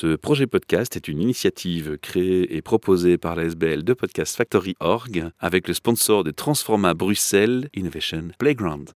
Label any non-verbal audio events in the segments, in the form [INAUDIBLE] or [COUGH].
Ce projet podcast est une initiative créée et proposée par la SBL de Podcast Factory Org avec le sponsor de Transforma Bruxelles Innovation Playground.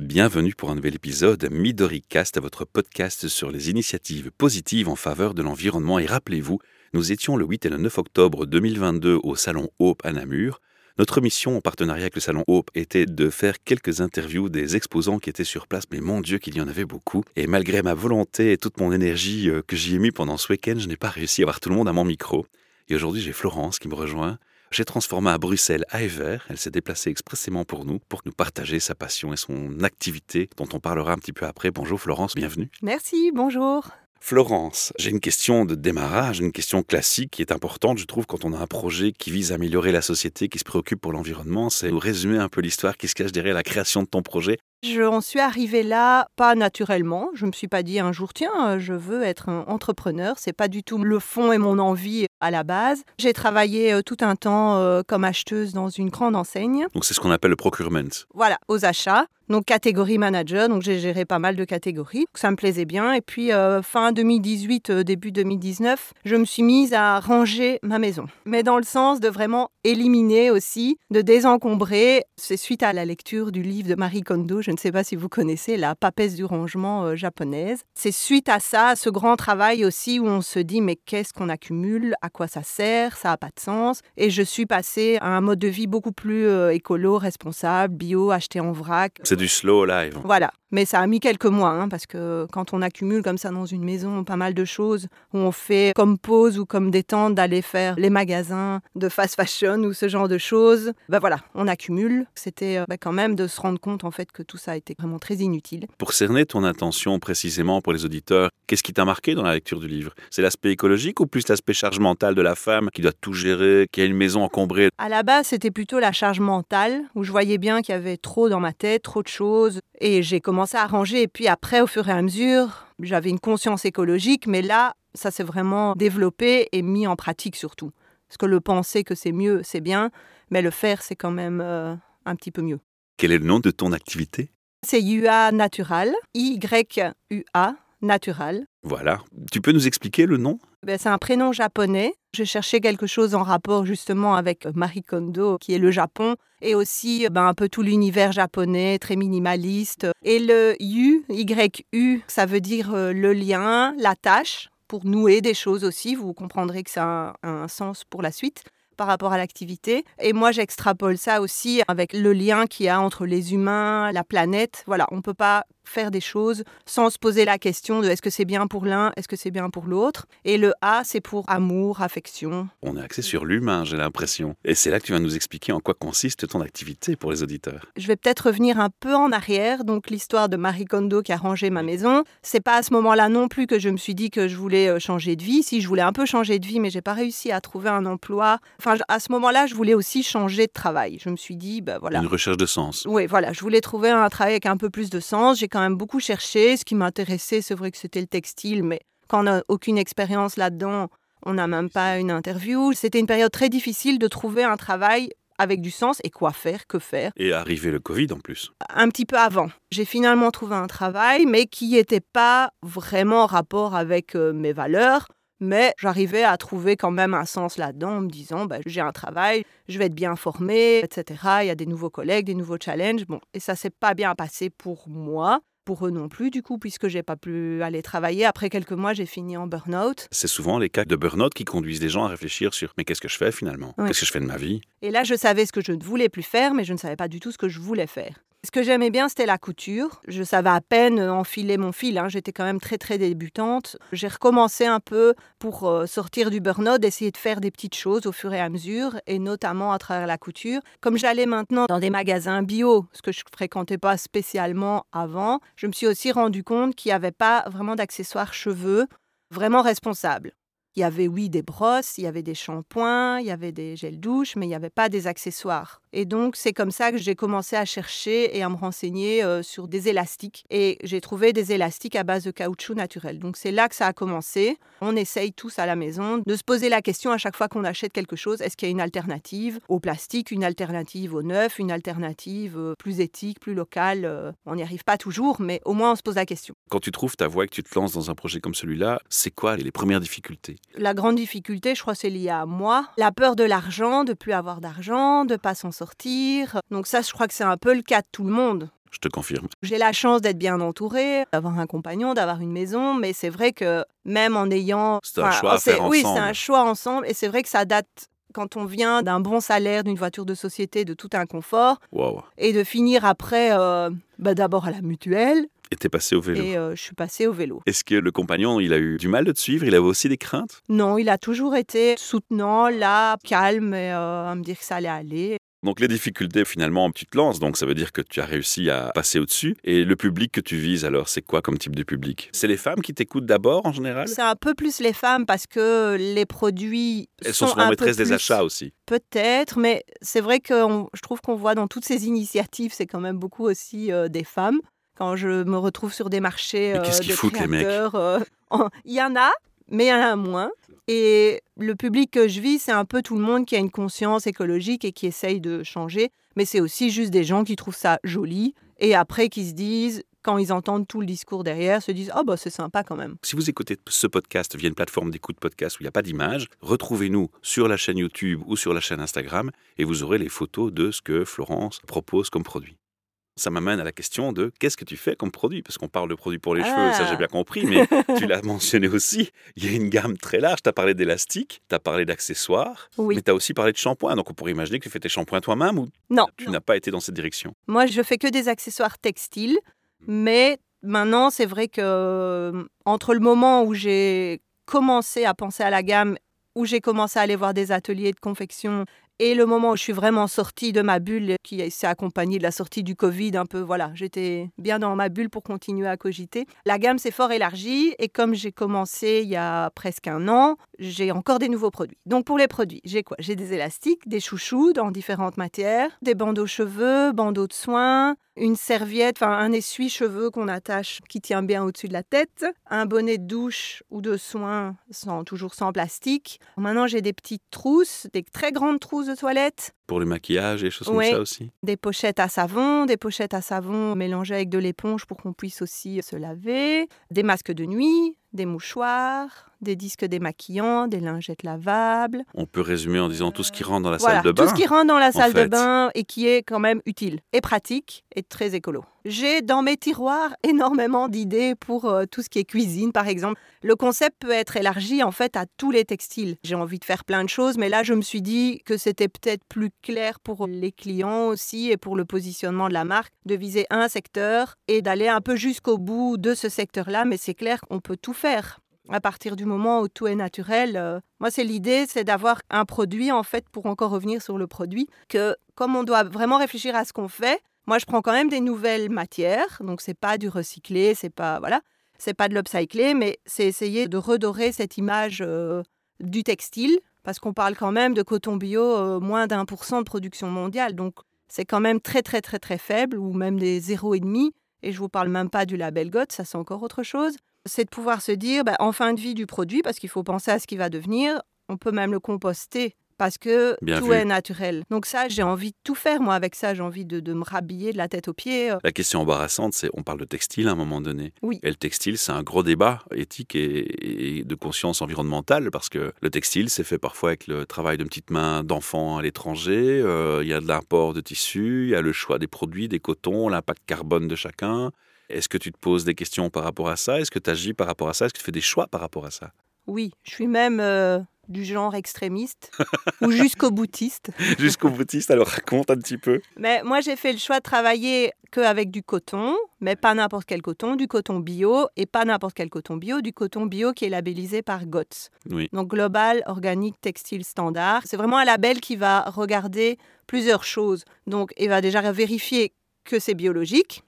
Bienvenue pour un nouvel épisode Midori Cast, votre podcast sur les initiatives positives en faveur de l'environnement. Et rappelez-vous, nous étions le 8 et le 9 octobre 2022 au Salon Hope à Namur. Notre mission en partenariat avec le Salon Hope était de faire quelques interviews des exposants qui étaient sur place, mais mon Dieu qu'il y en avait beaucoup. Et malgré ma volonté et toute mon énergie euh, que j'y ai mis pendant ce week-end, je n'ai pas réussi à avoir tout le monde à mon micro. Et aujourd'hui, j'ai Florence qui me rejoint. J'ai transformé à Bruxelles à Ever. Elle s'est déplacée expressément pour nous, pour nous partager sa passion et son activité, dont on parlera un petit peu après. Bonjour Florence, bienvenue. Merci, bonjour. Florence, j'ai une question de démarrage, une question classique qui est importante, je trouve, quand on a un projet qui vise à améliorer la société, qui se préoccupe pour l'environnement. C'est résumer un peu l'histoire qui se cache derrière la création de ton projet. Je suis arrivée là pas naturellement. Je me suis pas dit un jour tiens, je veux être un entrepreneur. C'est pas du tout le fond et mon envie à la base. J'ai travaillé euh, tout un temps euh, comme acheteuse dans une grande enseigne. Donc c'est ce qu'on appelle le procurement. Voilà, aux achats. Donc catégorie manager, donc j'ai géré pas mal de catégories, ça me plaisait bien. Et puis euh, fin 2018, début 2019, je me suis mise à ranger ma maison. Mais dans le sens de vraiment éliminer aussi, de désencombrer. C'est suite à la lecture du livre de Marie Kondo, je ne sais pas si vous connaissez, la papesse du rangement japonaise. C'est suite à ça, à ce grand travail aussi où on se dit mais qu'est-ce qu'on accumule, à quoi ça sert, ça n'a pas de sens. Et je suis passée à un mode de vie beaucoup plus euh, écolo, responsable, bio, acheté en vrac. C'est du slow life. Voilà. Mais ça a mis quelques mois, hein, parce que quand on accumule comme ça dans une maison pas mal de choses, où on fait comme pause ou comme détente d'aller faire les magasins de fast fashion ou ce genre de choses, ben voilà, on accumule. C'était ben quand même de se rendre compte en fait que tout ça a été vraiment très inutile. Pour cerner ton intention précisément pour les auditeurs, qu'est-ce qui t'a marqué dans la lecture du livre? C'est l'aspect écologique ou plus l'aspect charge mentale de la femme qui doit tout gérer, qui a une maison encombrée? À la base, c'était plutôt la charge mentale, où je voyais bien qu'il y avait trop dans ma tête, trop de choses. Et j'ai commencé à ranger. Et puis après, au fur et à mesure, j'avais une conscience écologique, mais là, ça s'est vraiment développé et mis en pratique surtout. Parce que le penser que c'est mieux, c'est bien, mais le faire, c'est quand même euh, un petit peu mieux. Quel est le nom de ton activité? C'est UA Natural, Y-U-A Natural. Voilà. Tu peux nous expliquer le nom? Ben, C'est un prénom japonais. Je cherchais quelque chose en rapport justement avec Marie Kondo, qui est le Japon, et aussi ben, un peu tout l'univers japonais, très minimaliste. Et le U, Y-U, ça veut dire euh, le lien, la tâche, pour nouer des choses aussi. Vous comprendrez que ça a un sens pour la suite par rapport à l'activité. Et moi, j'extrapole ça aussi avec le lien qu'il y a entre les humains, la planète. Voilà, on ne peut pas faire des choses sans se poser la question de est-ce que c'est bien pour l'un, est-ce que c'est bien pour l'autre. Et le A, c'est pour amour, affection. On est axé sur l'humain, j'ai l'impression. Et c'est là que tu vas nous expliquer en quoi consiste ton activité pour les auditeurs. Je vais peut-être revenir un peu en arrière. Donc l'histoire de Marie Kondo qui a rangé ma maison, c'est pas à ce moment-là non plus que je me suis dit que je voulais euh, changer de vie. Si je voulais un peu changer de vie, mais j'ai pas réussi à trouver un emploi. Enfin, à ce moment-là, je voulais aussi changer de travail. Je me suis dit, ben voilà. Une recherche de sens. Oui, voilà. Je voulais trouver un travail avec un peu plus de sens. J'ai quand même beaucoup cherché. Ce qui m'intéressait, c'est vrai que c'était le textile, mais quand on n'a aucune expérience là-dedans, on n'a même pas une interview. C'était une période très difficile de trouver un travail avec du sens et quoi faire, que faire. Et arrivé le Covid en plus. Un petit peu avant. J'ai finalement trouvé un travail, mais qui n'était pas vraiment en rapport avec euh, mes valeurs. Mais j'arrivais à trouver quand même un sens là-dedans en me disant bah, j'ai un travail, je vais être bien formé, etc. Il y a des nouveaux collègues, des nouveaux challenges. Bon, et ça s'est pas bien passé pour moi pour eux non plus, du coup, puisque j'ai pas pu aller travailler. Après quelques mois, j'ai fini en burn-out. C'est souvent les cas de burn-out qui conduisent les gens à réfléchir sur mais qu'est-ce que je fais finalement? Qu'est-ce que je fais de ma vie? Et là, je savais ce que je ne voulais plus faire, mais je ne savais pas du tout ce que je voulais faire. Ce que j'aimais bien, c'était la couture. Je savais à peine enfiler mon fil. Hein. J'étais quand même très, très débutante. J'ai recommencé un peu pour euh, sortir du burn-out, essayer de faire des petites choses au fur et à mesure, et notamment à travers la couture. Comme j'allais maintenant dans des magasins bio, ce que je fréquentais pas spécialement avant, je me suis aussi rendu compte qu'il n'y avait pas vraiment d'accessoires cheveux vraiment responsables. Il y avait, oui, des brosses, il y avait des shampoings, il y avait des gels douche, mais il n'y avait pas des accessoires. Et donc, c'est comme ça que j'ai commencé à chercher et à me renseigner euh, sur des élastiques. Et j'ai trouvé des élastiques à base de caoutchouc naturel. Donc, c'est là que ça a commencé. On essaye tous à la maison de se poser la question à chaque fois qu'on achète quelque chose est-ce qu'il y a une alternative au plastique, une alternative au neuf, une alternative euh, plus éthique, plus locale euh, On n'y arrive pas toujours, mais au moins on se pose la question. Quand tu trouves ta voie et que tu te lances dans un projet comme celui-là, c'est quoi les premières difficultés? La grande difficulté, je crois, c'est lié à moi. La peur de l'argent, de plus avoir d'argent, de pas s'en sortir donc ça, je crois que c'est un peu le cas de tout le monde. Je te confirme. J'ai la chance d'être bien entourée, d'avoir un compagnon, d'avoir une maison, mais c'est vrai que même en ayant... C'est un choix à faire Oui, ensemble. c'est un choix ensemble, et c'est vrai que ça date quand on vient d'un bon salaire, d'une voiture de société, de tout un confort, Wow. et de finir après, euh, bah, d'abord à la mutuelle, T'es passé au vélo. et euh, je suis passée au vélo. Est-ce que le compagnon, il a eu du mal de te suivre? Il avait aussi des craintes? Non, il a toujours été soutenant, là, calme, et euh, à me dire que ça allait aller. Donc les difficultés, finalement, tu te lances, donc ça veut dire que tu as réussi à passer au-dessus. Et le public que tu vises, alors, c'est quoi comme type de public? C'est les femmes qui t'écoutent d'abord, en général? C'est un peu plus les femmes parce que les produits Elles sont sont souvent un peu maîtresses des achats aussi. Peut-être, mais c'est vrai que on- je trouve qu'on voit dans toutes ces initiatives, c'est quand même beaucoup aussi euh, des femmes. Quand je me retrouve sur des marchés qu'ils de foutent, les mecs créateurs, euh, il y en a, mais il y en a moins. Et le public que je vis, c'est un peu tout le monde qui a une conscience écologique et qui essaye de changer. Mais c'est aussi juste des gens qui trouvent ça joli et après qui se disent, quand ils entendent tout le discours derrière, se disent Oh, bah c'est sympa quand même. Si vous écoutez ce podcast via une plateforme d'écoute podcast où il n'y a pas d'image, retrouvez-nous sur la chaîne YouTube ou sur la chaîne Instagram et vous aurez les photos de ce que Florence propose comme produit. Ça m'amène à la question de qu'est-ce que tu fais comme produit? Parce qu'on parle de produits pour les Ah. cheveux, ça j'ai bien compris, mais [LAUGHS] tu l'as mentionné aussi. Il y a une gamme très large. Tu as parlé d'élastique, tu as parlé d'accessoires, Oui. mais tu as aussi parlé de shampoing. Donc on pourrait imaginer que tu fais tes shampoings toi-même ou Non. tu n'as pas été dans cette direction? Moi, je fais que des accessoires textiles, mais maintenant, c'est vrai que euh, entre le moment où j'ai commencé à penser à la gamme, où j'ai commencé à aller voir des ateliers de confection, et le moment où je suis vraiment sortie de ma bulle, qui s'est accompagnée de la sortie du Covid, un peu, voilà, j'étais bien dans ma bulle pour continuer à cogiter. La gamme s'est fort élargie, et comme j'ai commencé il y a presque un an, j'ai encore des nouveaux produits. Donc pour les produits, j'ai quoi? J'ai des élastiques, des chouchous dans différentes matières, des bandeaux cheveux, bandeaux de soins, une serviette, enfin un essuie-cheveux qu'on attache qui tient bien au-dessus de la tête, un bonnet de douche ou de soins sans, toujours sans plastique. Maintenant j'ai des petites trousses, des très grandes trousses de toilette, Pour le maquillage et des choses comme ça aussi. des pochettes à savon, des pochettes à savon mélangées avec de l'éponge pour qu'on puisse aussi se laver, des masques de nuit, des mouchoirs, des disques démaquillants, des lingettes lavables. On peut résumer en disant tout ce qui rentre dans la Voilà, salle de bain. tout ce qui rentre dans la salle fait. de bain et qui est quand même utile et pratique et très écolo. J'ai dans mes tiroirs [LAUGHS] énormément d'idées pour euh, tout ce qui est cuisine, par exemple. Le concept peut être élargi en fait à tous les textiles. J'ai envie de faire plein de choses, mais là je me suis dit que c'était peut-être plus clair pour les clients aussi et pour le positionnement de la marque de viser un secteur et d'aller un peu jusqu'au bout de ce secteur-là. Mais c'est clair qu'on peut tout faire à partir du moment où tout est naturel. euh, moi, c'est l'idée, c'est d'avoir un produit, en fait, pour encore revenir sur le produit, que comme on doit vraiment réfléchir à ce qu'on fait, moi, je prends quand même des nouvelles matières, donc c'est pas du recyclé, c'est pas voilà, c'est pas de l'upcyclé, mais c'est essayer de redorer cette image euh, du textile, parce qu'on parle quand même de coton bio euh, moins d'un pour cent de production mondiale, donc c'est quand même très très très très faible, ou même des zéro et demi. Et je vous parle même pas du label GOT, ça c'est encore autre chose c'est de pouvoir se dire, bah, en fin de vie du produit, parce qu'il faut penser à ce qui va devenir, on peut même le composter parce que Bien tout vu. est naturel. Donc ça, j'ai envie de tout faire, moi, avec ça. J'ai envie de, de me rhabiller de la tête aux pieds. euh. La question embarrassante, c'est on parle de textile à un moment donné. Oui. Et le textile, c'est un gros débat éthique et, et de conscience environnementale parce que le textile, c'est fait parfois avec le travail de petites mains d'enfants à l'étranger. euh, Il y a de l'import de tissus, il y a le choix des produits, des cotons, l'impact carbone de chacun. Est-ce que tu te poses des questions par rapport à ça? Est-ce que tu agis par rapport à ça? Est-ce que tu fais des choix par rapport à ça? Oui, je suis même euh, du genre extrémiste [LAUGHS] ou jusqu'au boutiste. [LAUGHS] Jusqu'au boutiste, alors raconte un petit peu. Mais moi, j'ai fait le choix de travailler qu'avec du coton, mais pas n'importe quel coton, du coton bio, et pas n'importe quel coton bio, du coton bio qui est labellisé par GOTS. Oui. Donc Global Organic Textile Standard. C'est vraiment un label qui va regarder plusieurs choses. Donc, il va déjà vérifier que c'est biologique,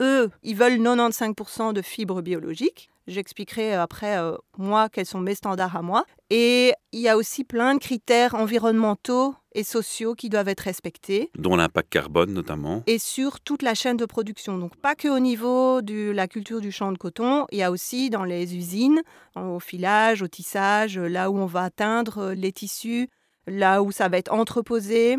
eux, ils veulent 95% de fibres biologiques. J'expliquerai après, euh, moi, quels sont mes standards à moi. Et il y a aussi plein de critères environnementaux et sociaux qui doivent être respectés. Dont l'impact carbone notamment. Et sur toute la chaîne de production. Donc pas que au niveau de la culture du champ de coton, il y a aussi dans les usines, au filage, au tissage, là où on va atteindre les tissus, là où ça va être entreposé.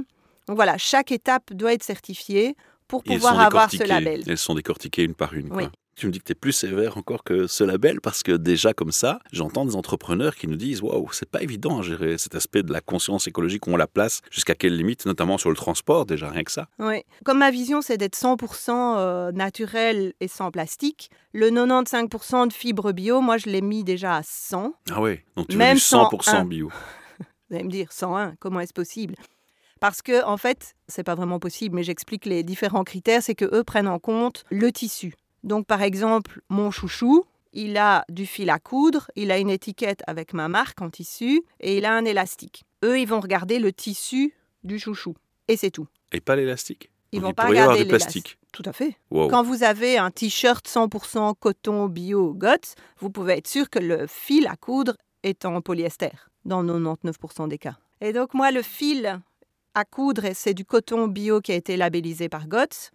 Donc voilà, chaque étape doit être certifiée pour pouvoir avoir ce label. Elles sont décortiquées une par une. Oui. Tu me dis que tu es plus sévère encore que ce label parce que déjà comme ça, j'entends des entrepreneurs qui nous disent waouh, c'est pas évident à gérer cet aspect de la conscience écologique, où on la place, jusqu'à quelle limite, notamment sur le transport, déjà rien que ça. Oui, comme ma vision c'est d'être 100% euh, naturel et sans plastique, le 95% de fibres bio, moi je l'ai mis déjà à 100. Ah oui, donc tu Même veux du 100% 101. bio. [LAUGHS] Vous allez me dire 101, comment est-ce possible? Parce que en fait, c'est pas vraiment possible, mais j'explique les différents critères, c'est que eux prennent en compte le tissu. Donc par exemple, mon chouchou, il a du fil à coudre, il a une étiquette avec ma marque en tissu et il a un élastique. Eux, ils vont regarder le tissu du chouchou et c'est tout. Et pas l'élastique? Ils Donc, vont il pas regarder l'élastique. plastique. Tout à fait. Wow. Quand vous avez un t-shirt 100% coton bio GOTS, vous pouvez être sûr que le fil à coudre est en polyester, dans 99% des cas. Et donc moi, le fil à coudre, c'est du coton bio qui a été labellisé par GOTS.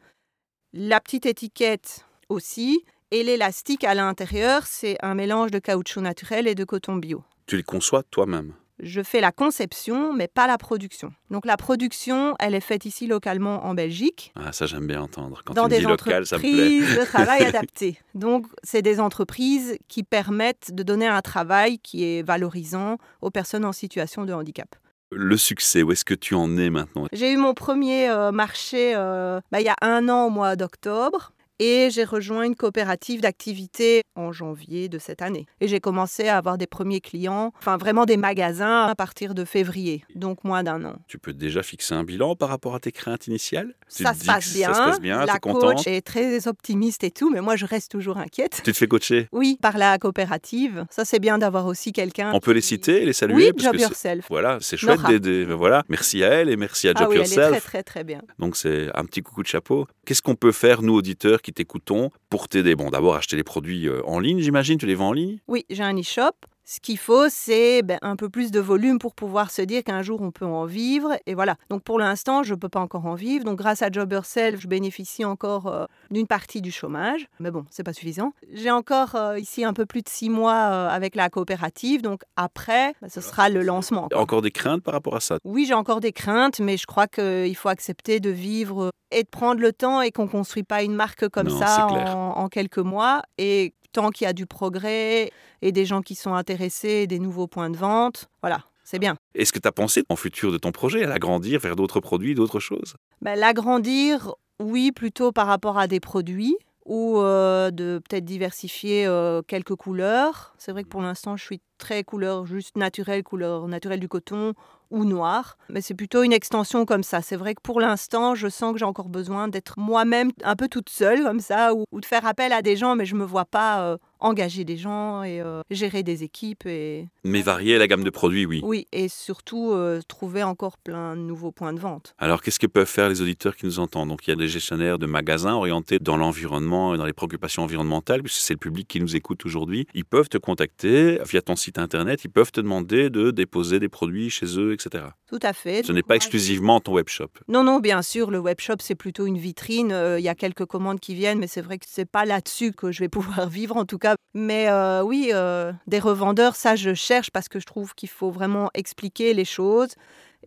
La petite étiquette aussi. Et l'élastique à l'intérieur, c'est un mélange de caoutchouc naturel et de coton bio. Tu les conçois toi-même? Je fais la conception, mais pas la production. Donc la production, elle est faite ici localement en Belgique Ah, ça j'aime bien entendre. Quand dans tu me des dis local, ça me plaît. de travail [LAUGHS] adapté. Donc, c'est des entreprises qui permettent de donner un travail qui est valorisant aux personnes en situation de handicap. Le succès, où est-ce que tu en es maintenant? J'ai eu mon premier euh, marché euh, bah, il y a un an au mois d'octobre. Et j'ai rejoint une coopérative d'activité en janvier de cette année. Et j'ai commencé à avoir des premiers clients, enfin vraiment des magasins à partir de février, donc moins d'un an. Tu peux déjà fixer un bilan par rapport à tes craintes initiales? Ça se passe bien. Ça se passe bien, La coach est très optimiste et tout, mais moi je reste toujours inquiète. Tu te fais coacher? Oui, par la coopérative. Ça, c'est bien d'avoir aussi quelqu'un. On peut les citer les saluer Oui, parce Job que Yourself. Voilà, c'est chouette. Ben Voilà, merci à elle et merci à Job Ah oui, elle est Yourself. très, très, très bien. Donc c'est un petit coucou de chapeau. Qu'est-ce qu'on peut faire, nous auditeurs qui t'écoutons, pour t'aider? Bon, d'abord acheter les produits euh, en ligne, j'imagine. Tu les vends en ligne? Oui, j'ai un e-shop. Ce qu'il faut, c'est ben, un peu plus de volume pour pouvoir se dire qu'un jour on peut en vivre. Et voilà. Donc pour l'instant, je ne peux pas encore en vivre. Donc grâce à Job Yourself, je bénéficie encore euh, d'une partie du chômage. Mais bon, c'est pas suffisant. J'ai encore euh, ici un peu plus de six mois euh, avec la coopérative. Donc après, ben, ce sera le lancement. Encore des craintes par rapport à ça? Oui, j'ai encore des craintes, mais je crois qu'il faut accepter de vivre et de prendre le temps et qu'on ne construit pas une marque comme Non, ça en, en quelques mois. Et tant qu'il y a du progrès et des gens qui sont intéressés, des nouveaux points de vente, voilà, c'est bien. Est-ce que tu as pensé en futur de ton projet à l'agrandir, vers d'autres produits, d'autres choses? Ben, L'agrandir, oui, plutôt par rapport à des produits ou euh, de peut-être diversifier euh, quelques couleurs. C'est vrai que pour l'instant, je suis très couleur juste naturelle, couleur naturelle du coton ou noir. Mais c'est plutôt une extension comme ça. C'est vrai que pour l'instant, je sens que j'ai encore besoin d'être moi-même un peu toute seule comme ça ou, de faire appel à des gens, mais je me vois pas euh, engager des gens et euh, gérer des équipes et Mais varier la gamme de produits, oui. oui et surtout euh, trouver encore plein de nouveaux points de vente. Alors, qu'est-ce que peuvent faire les auditeurs qui nous entendent? Donc, il y a des gestionnaires de magasins orientés dans l'environnement et dans les préoccupations environnementales, puisque c'est le public qui nous écoute aujourd'hui. Ils peuvent te contacter via ton site internet, ils peuvent te demander de déposer des produits chez eux, etc. Tout à fait. Ce n'est pas exclusivement ton webshop. Non, non, bien sûr, le webshop, c'est plutôt une vitrine. Euh, Il y a quelques commandes qui viennent, mais c'est vrai que c'est pas là-dessus que je vais [LAUGHS] pouvoir vivre, en tout cas. Mais euh, oui, euh, des revendeurs, ça, je cherche parce que je trouve qu'il faut vraiment expliquer les choses.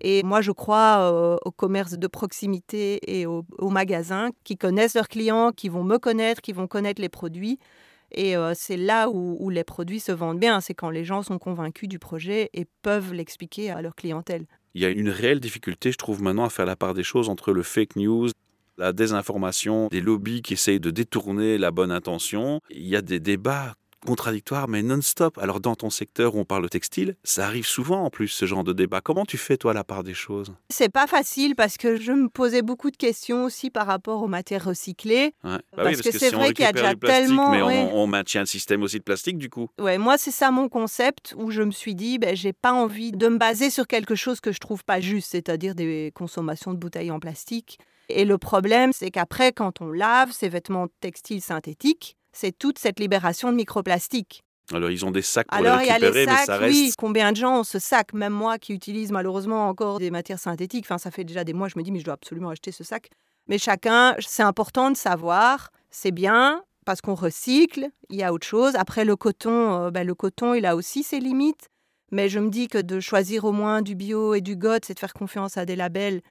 Et moi, je crois au commerce de proximité et aux, aux magasins qui connaissent leurs clients, qui vont me connaître, qui vont connaître les produits. Et euh, c'est là où, où les produits se vendent bien, c'est quand les gens sont convaincus du projet et peuvent l'expliquer à leur clientèle. Il y a une réelle difficulté, je trouve, maintenant à faire la part des choses entre le fake news, la désinformation, des lobbies qui essayent de détourner la bonne intention. Il y a des débats contradictoires, mais non-stop. Alors, dans ton secteur où on parle de textile, ça arrive souvent en plus, ce genre de débat. Comment tu fais, toi, la part des choses? C'est pas facile parce que je me posais beaucoup de questions aussi par rapport aux matières recyclées. Ouais. Bah Parce oui, que c'est si vrai qu'il y a déjà tellement, Mais on- ouais. on, maintient le système aussi de plastique, du coup. Ouais, moi c'est ça mon concept où je me suis dit ben j'ai pas envie de me baser sur quelque chose que je trouve pas juste, c'est-à-dire des consommations de bouteilles en plastique. Et le problème, c'est qu'après, quand on lave ces vêtements textiles synthétiques, c'est toute cette libération de microplastiques. Alors, ils ont des sacs pour Alors, les il y a récupérer, les sacs, mais ça reste. oui. Combien de gens ont ce sac? Même moi qui utilise malheureusement encore des matières synthétiques, enfin, ça fait déjà des mois, je me dis, mais je dois absolument acheter ce sac. Mais chacun, c'est important de savoir, c'est bien parce qu'on recycle, il y a autre chose. Après, le coton, euh, ben, le coton, il a aussi ses limites. Mais je me dis que de choisir au moins du bio et du GOT, c'est de faire confiance à des labels,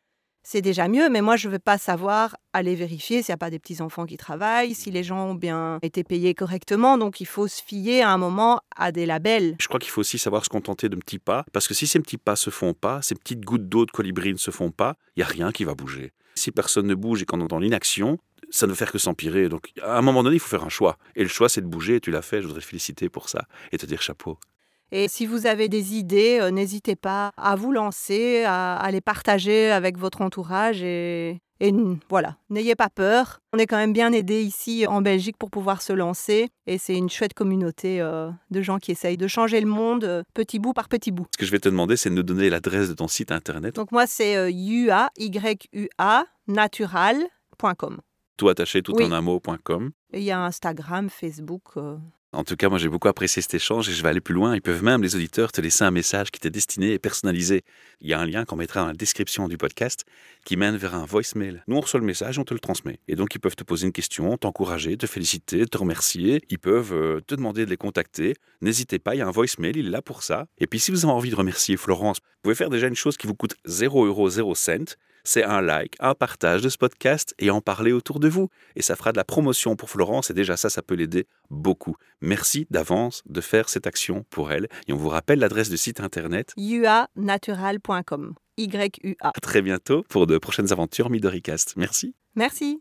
c'est déjà mieux. Mais moi, je ne vais pas savoir aller vérifier s'il n'y a pas des petits-enfants qui travaillent, si les gens ont bien été payés correctement. Donc, il faut se fier à un moment à des labels. Je crois qu'il faut aussi savoir se contenter de petits pas, parce que si ces petits pas se font pas, ces petites gouttes d'eau de colibri ne se font pas, il n'y a rien qui va bouger. Si personne ne bouge et qu'on est dans l'inaction, ça ne peut faire que s'empirer. Donc, à un moment donné, il faut faire un choix. Et le choix, c'est de bouger, et tu l'as fait, je voudrais te féliciter pour ça, et te dire chapeau. Et si vous avez des idées, euh, n'hésitez pas à vous lancer, à, à les partager avec votre entourage et, voilà, n'ayez pas peur. On est quand même bien aidé ici en Belgique pour pouvoir se lancer et c'est une chouette communauté euh, de gens qui essayent de changer le monde euh, petit bout par petit bout. Ce que je vais te demander, c'est de nous donner l'adresse de ton site internet, Donc moi c'est euh, UA, Y-U-A, natural.com. tout attaché, tout Oui. en un mot.com. Il y a Instagram, Facebook. En tout cas, moi j'ai beaucoup apprécié cet échange et je vais aller plus loin. Ils peuvent même, les auditeurs, te laisser un message qui t'est destiné et personnalisé. Il y a un lien qu'on mettra dans la description du podcast qui mène vers un voicemail. Nous, on reçoit le message, on te le transmet. Et donc, ils peuvent te poser une question, t'encourager, te féliciter, te remercier. Ils peuvent euh, te demander de les contacter. N'hésitez pas, il y a un voicemail, il est là pour ça. Et puis, si vous avez envie de remercier Florence, vous pouvez faire déjà une chose qui vous coûte 0 euros 0 cent. C'est un like, un partage de ce podcast et en parler autour de vous. Et ça fera de la promotion pour Florence et déjà ça, ça peut l'aider beaucoup. Merci d'avance de faire cette action pour elle. Et on vous rappelle l'adresse du site internet. uanatural.com. Y-U-A. À très bientôt pour de prochaines aventures Midoricast. Merci. Merci.